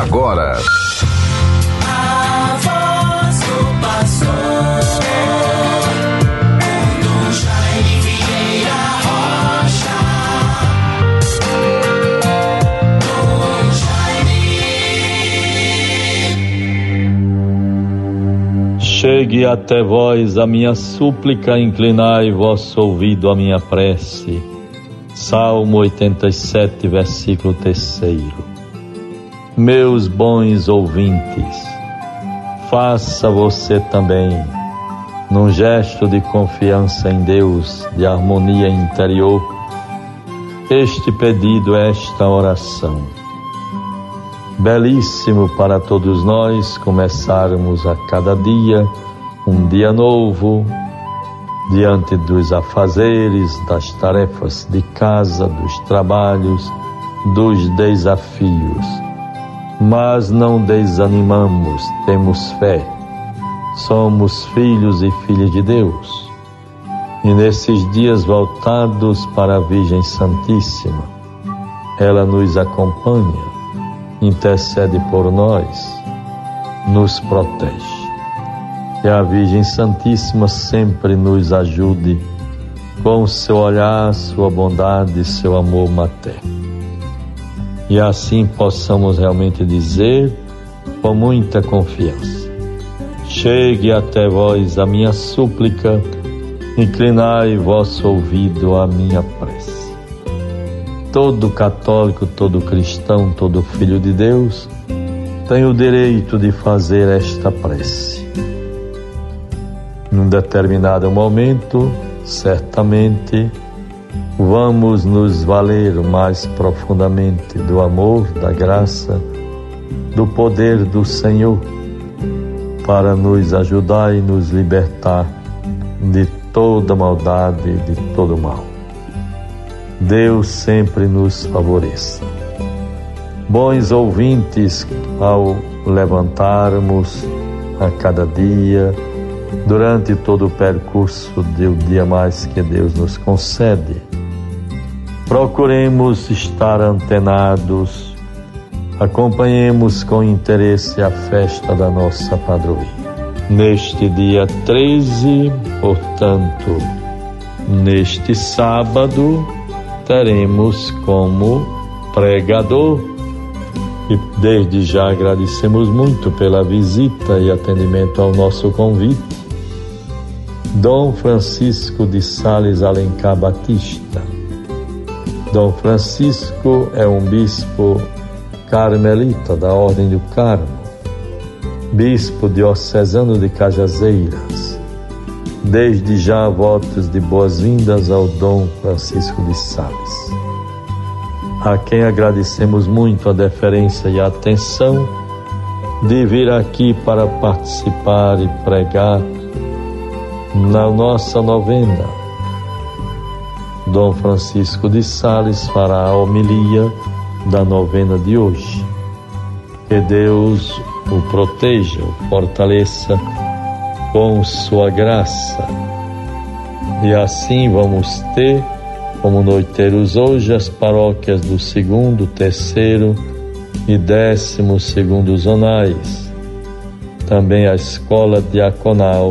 agora. A voz do pastor. Chegue até vós a minha súplica, inclinai vosso ouvido à minha prece. Salmo 87, versículo 3. Meus bons ouvintes, faça você também, num gesto de confiança em Deus, de harmonia interior, este pedido, esta oração. Belíssimo para todos nós começarmos a cada dia um dia novo, diante dos afazeres, das tarefas de casa, dos trabalhos, dos desafios. Mas não desanimamos, temos fé. Somos filhos e filhas de Deus. E nesses dias voltados para a Virgem Santíssima, ela nos acompanha, intercede por nós, nos protege que a Virgem Santíssima sempre nos ajude com seu olhar, sua bondade, seu amor materno. E assim possamos realmente dizer com muita confiança: Chegue até vós a minha súplica, inclinai vosso ouvido à minha prece. Todo católico, todo cristão, todo filho de Deus tem o direito de fazer esta prece num determinado momento, certamente vamos nos valer mais profundamente do amor, da graça, do poder do Senhor para nos ajudar e nos libertar de toda maldade, de todo mal. Deus sempre nos favoreça. Bons ouvintes, ao levantarmos a cada dia, durante todo o percurso do dia mais que Deus nos concede. Procuremos estar antenados, acompanhemos com interesse a festa da nossa padroeira. Neste dia 13, portanto, neste sábado, teremos como pregador e desde já agradecemos muito pela visita e atendimento ao nosso convite Dom Francisco de Sales Alencar Batista. Dom Francisco é um bispo carmelita da Ordem do Carmo, bispo diocesano de Cajazeiras. Desde já, votos de boas-vindas ao Dom Francisco de Sales, a quem agradecemos muito a deferência e a atenção de vir aqui para participar e pregar na nossa novena. Dom Francisco de Sales fará a homilia da novena de hoje. Que Deus o proteja, o fortaleça com sua graça. E assim vamos ter como noiteiros hoje as paróquias do segundo, terceiro e décimo segundo zonais. Também a escola diaconal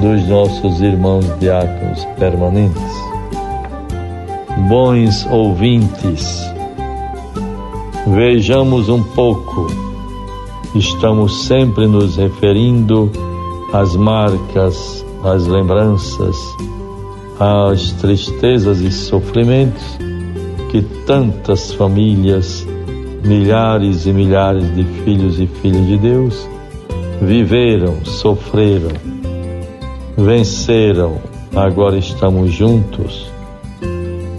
dos nossos irmãos diáconos permanentes. Bons ouvintes, vejamos um pouco, estamos sempre nos referindo às marcas, às lembranças, às tristezas e sofrimentos que tantas famílias, milhares e milhares de filhos e filhas de Deus viveram, sofreram venceram, agora estamos juntos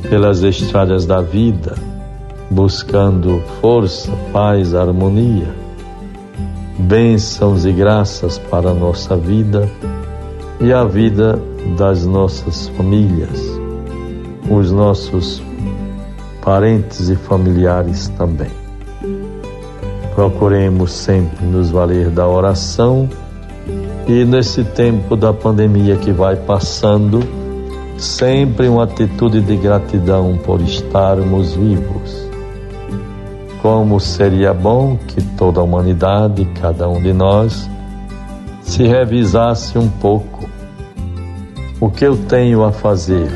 pelas estradas da vida, buscando força, paz, harmonia, bênçãos e graças para a nossa vida e a vida das nossas famílias, os nossos parentes e familiares também. Procuremos sempre nos valer da oração e nesse tempo da pandemia que vai passando, sempre uma atitude de gratidão por estarmos vivos. como seria bom que toda a humanidade, cada um de nós, se revisasse um pouco. O que eu tenho a fazer,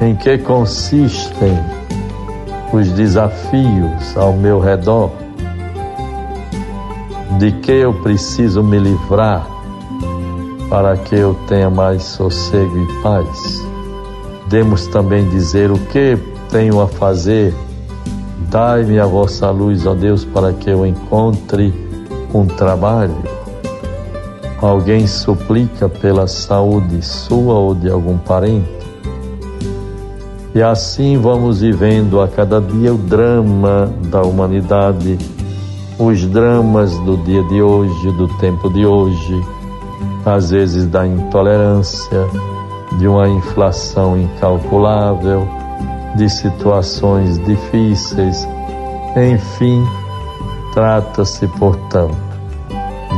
em que consistem os desafios ao meu redor, de que eu preciso me livrar para que eu tenha mais sossego e paz. Demos também dizer o que tenho a fazer. Dai-me a vossa luz, ó Deus, para que eu encontre um trabalho. Alguém suplica pela saúde sua ou de algum parente. E assim vamos vivendo a cada dia o drama da humanidade, os dramas do dia de hoje, do tempo de hoje às vezes da intolerância, de uma inflação incalculável, de situações difíceis. Enfim, trata-se, portanto,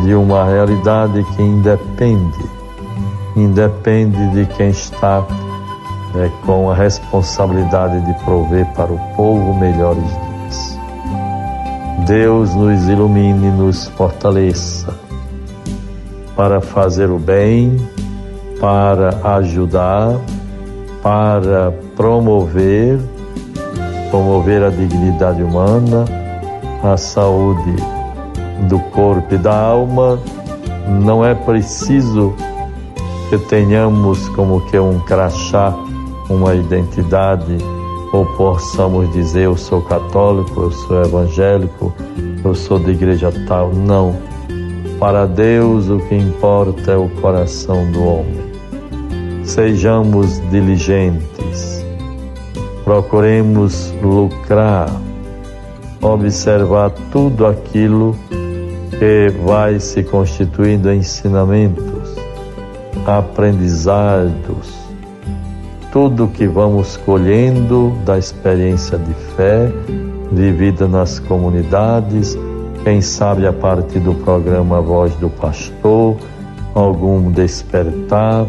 de uma realidade que independe, independe de quem está é, com a responsabilidade de prover para o povo melhores. Deus nos ilumine, nos fortaleça para fazer o bem, para ajudar, para promover, promover a dignidade humana, a saúde do corpo e da alma. Não é preciso que tenhamos como que um crachá, uma identidade, ou possamos dizer eu sou católico, eu sou evangélico, eu sou de igreja tal. Não para Deus o que importa é o coração do homem. Sejamos diligentes, procuremos lucrar, observar tudo aquilo que vai se constituindo em ensinamentos, aprendizados, tudo que vamos colhendo da experiência de fé vivida nas comunidades quem sabe a partir do programa Voz do Pastor, algum despertar,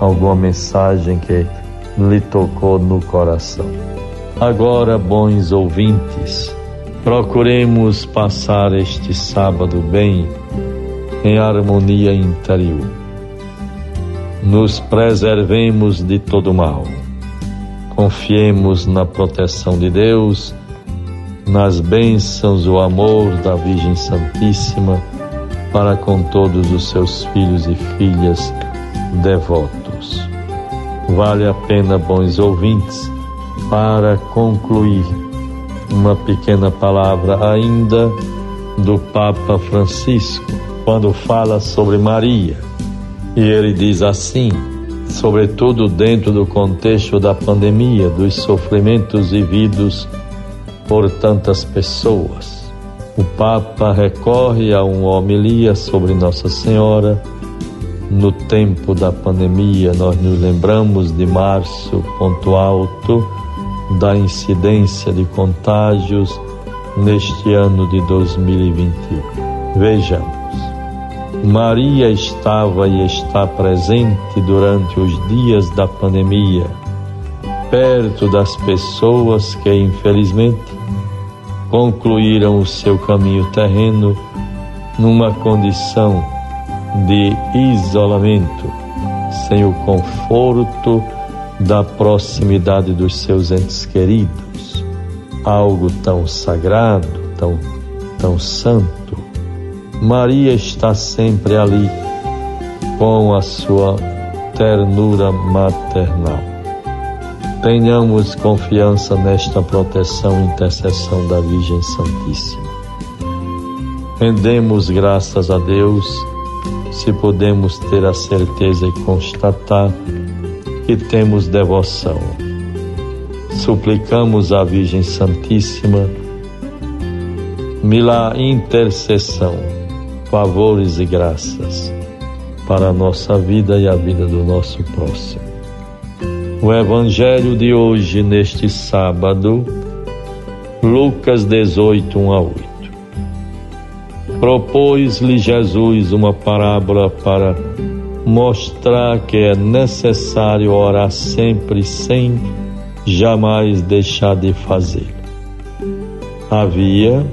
alguma mensagem que lhe tocou no coração. Agora, bons ouvintes, procuremos passar este sábado bem, em harmonia interior. Nos preservemos de todo mal. Confiemos na proteção de Deus nas bênçãos o amor da Virgem Santíssima para com todos os seus filhos e filhas devotos. Vale a pena, bons ouvintes, para concluir, uma pequena palavra ainda do Papa Francisco, quando fala sobre Maria. E ele diz assim, sobretudo dentro do contexto da pandemia, dos sofrimentos vividos por tantas pessoas. O Papa recorre a uma homilia sobre Nossa Senhora. No tempo da pandemia, nós nos lembramos de março, ponto alto da incidência de contágios neste ano de 2021. Vejamos. Maria estava e está presente durante os dias da pandemia, perto das pessoas que, infelizmente, concluíram o seu caminho terreno numa condição de isolamento, sem o conforto da proximidade dos seus entes queridos, algo tão sagrado, tão, tão santo. Maria está sempre ali com a sua ternura maternal. Tenhamos confiança nesta proteção e intercessão da Virgem Santíssima. Rendemos graças a Deus se podemos ter a certeza e constatar que temos devoção. Suplicamos à Virgem Santíssima milá intercessão, favores e graças para a nossa vida e a vida do nosso próximo. O Evangelho de hoje, neste sábado, Lucas 18, 1 a 8. Propôs-lhe Jesus uma parábola para mostrar que é necessário orar sempre sem jamais deixar de fazê-lo. Havia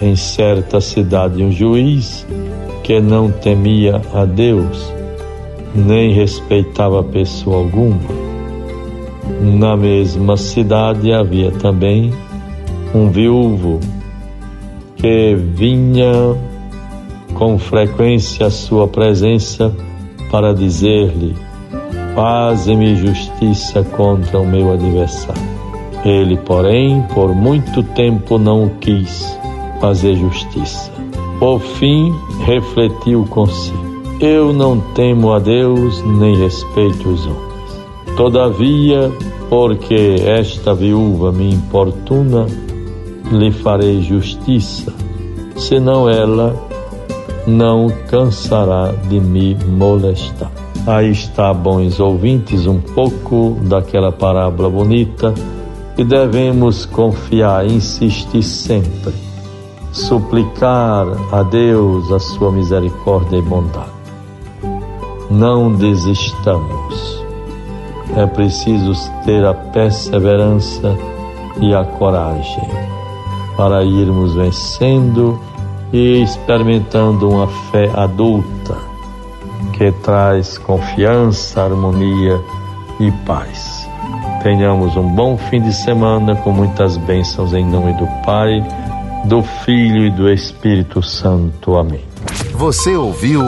em certa cidade um juiz que não temia a Deus, nem respeitava pessoa alguma. Na mesma cidade havia também um viúvo que vinha com frequência à sua presença para dizer-lhe: Faze-me justiça contra o meu adversário. Ele, porém, por muito tempo não o quis fazer justiça. Por fim, refletiu consigo: Eu não temo a Deus nem respeito os homens. Todavia, porque esta viúva me importuna, lhe farei justiça, senão ela não cansará de me molestar. Aí está, bons ouvintes, um pouco daquela parábola bonita que devemos confiar, insistir sempre, suplicar a Deus a sua misericórdia e bondade. Não desistamos. É preciso ter a perseverança e a coragem para irmos vencendo e experimentando uma fé adulta que traz confiança, harmonia e paz. Tenhamos um bom fim de semana com muitas bênçãos em nome do Pai, do Filho e do Espírito Santo. Amém. Você ouviu